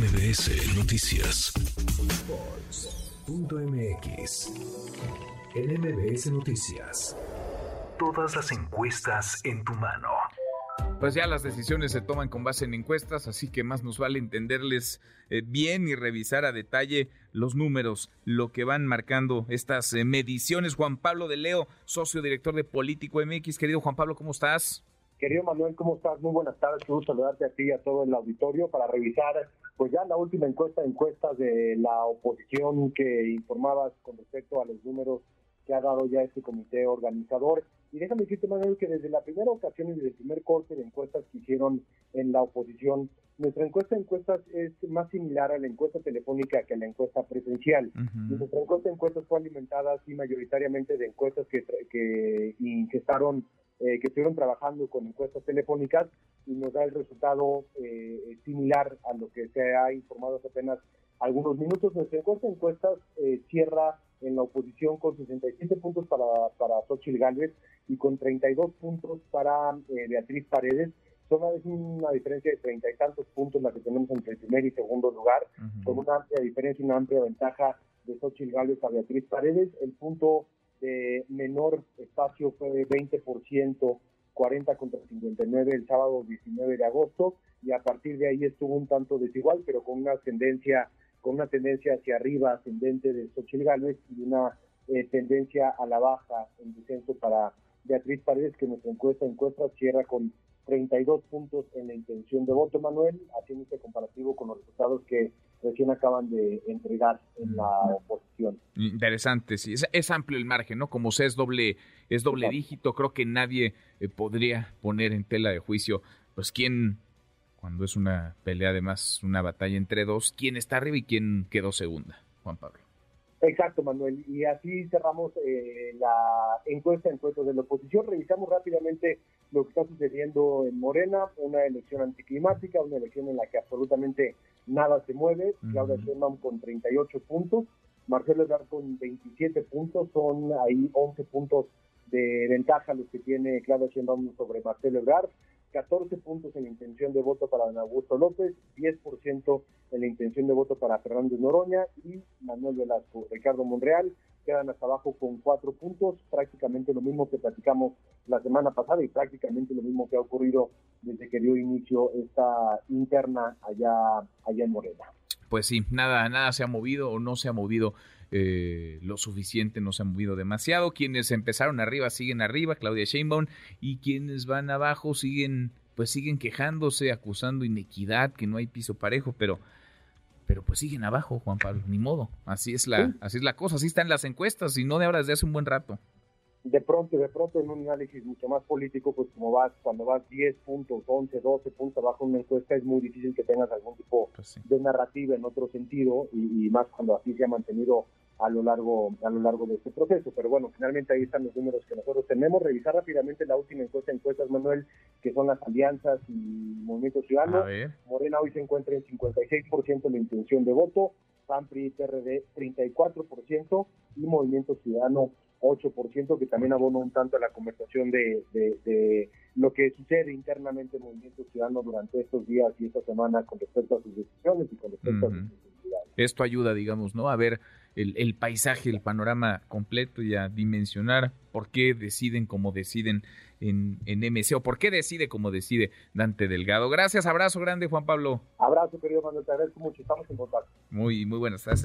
MBS Noticias. MX. En MBS Noticias. Todas las encuestas en tu mano. Pues ya las decisiones se toman con base en encuestas, así que más nos vale entenderles eh, bien y revisar a detalle los números, lo que van marcando estas eh, mediciones. Juan Pablo de Leo, socio director de Político MX. Querido Juan Pablo, ¿cómo estás? Querido Manuel, ¿cómo estás? Muy buenas tardes. Quiero saludarte a ti y a todo el auditorio para revisar pues ya la última encuesta, encuestas de la oposición que informabas con respecto a los números que ha dado ya este comité organizador. Y déjame decirte, Manuel, que desde la primera ocasión y desde el primer corte de encuestas que hicieron en la oposición, nuestra encuesta de encuestas es más similar a la encuesta telefónica que a la encuesta presencial. Nuestra encuesta de encuestas fue alimentada así mayoritariamente de encuestas que, que ingestaron eh, que estuvieron trabajando con encuestas telefónicas y nos da el resultado eh, similar a lo que se ha informado hace apenas algunos minutos. Nuestra encuesta encuestas eh, cierra en la oposición con 67 puntos para, para Xochitl Gálvez y con 32 puntos para Beatriz Paredes. Son una diferencia de treinta y tantos puntos la que tenemos entre el primer y segundo lugar, con una amplia diferencia y una amplia ventaja de Xochitl Gálvez a Beatriz Paredes. El punto de menor espacio fue de 20%, 40 contra 59 el sábado 19 de agosto y a partir de ahí estuvo un tanto desigual, pero con una tendencia con una tendencia hacia arriba ascendente de Xochitl Gálvez y una eh, tendencia a la baja en descenso para Beatriz Paredes, que nuestra encuesta encuesta cierra con 32 puntos en la intención de voto, Manuel, haciendo este comparativo con los resultados que recién acaban de entregar en la oposición. Interesante, sí, es, amplio el margen, ¿no? Como se es doble, es doble dígito, creo que nadie eh, podría poner en tela de juicio, pues quién, cuando es una pelea además, una batalla entre dos, quién está arriba y quién quedó segunda, Juan Pablo. Exacto, Manuel. Y así cerramos eh, la encuesta, encuesta de la oposición. Revisamos rápidamente lo que está sucediendo en Morena, una elección anticlimática, una elección en la que absolutamente nada se mueve. Claudia Sheinbaum con 38 puntos, Marcelo Ebrard con 27 puntos, son ahí 11 puntos de ventaja los que tiene Claudia Sheinbaum sobre Marcelo Ebrard. 14 puntos en intención de voto para Augusto López, 10% en la intención de voto para Fernando Noroña y Manuel Velasco. Ricardo Monreal quedan hasta abajo con 4 puntos, prácticamente lo mismo que platicamos la semana pasada y prácticamente lo mismo que ha ocurrido desde que dio inicio esta interna allá, allá en Morena. Pues sí, nada, nada se ha movido o no se ha movido eh, lo suficiente, no se han movido demasiado. Quienes empezaron arriba siguen arriba, Claudia Sheinbaum, y quienes van abajo siguen, pues siguen quejándose, acusando inequidad, que no hay piso parejo, pero pero pues siguen abajo, Juan Pablo, ni modo. Así es la, así es la cosa, así están las encuestas, y no de ahora desde hace un buen rato. De pronto, de pronto en un análisis mucho más político, pues como vas, cuando vas 10 puntos, 11, 12 puntos abajo en una encuesta, es muy difícil que tengas algún tipo pues de narrativa en otro sentido, y, y más cuando así se ha mantenido a lo largo a lo largo de este proceso. Pero bueno, finalmente ahí están los números que nosotros tenemos. Revisar rápidamente la última encuesta, encuestas, Manuel, que son las alianzas y movimientos ciudadanos. Morena hoy se encuentra en 56% de la intención de voto, PAMPRI y PRD 34% y Movimiento Ciudadano 8%, que también abona un tanto a la conversación de, de, lo que sucede internamente en Movimiento Ciudadano durante estos días y esta semana con respecto a sus decisiones y con respecto a sus Esto ayuda, digamos, ¿no? A ver el, paisaje, el panorama completo y a dimensionar por qué deciden como deciden en, en MC o por qué decide como decide Dante Delgado. Gracias, abrazo grande, Juan Pablo. Abrazo, querido Manuel, te agradezco mucho, estamos en contacto. Muy, muy buenas tardes.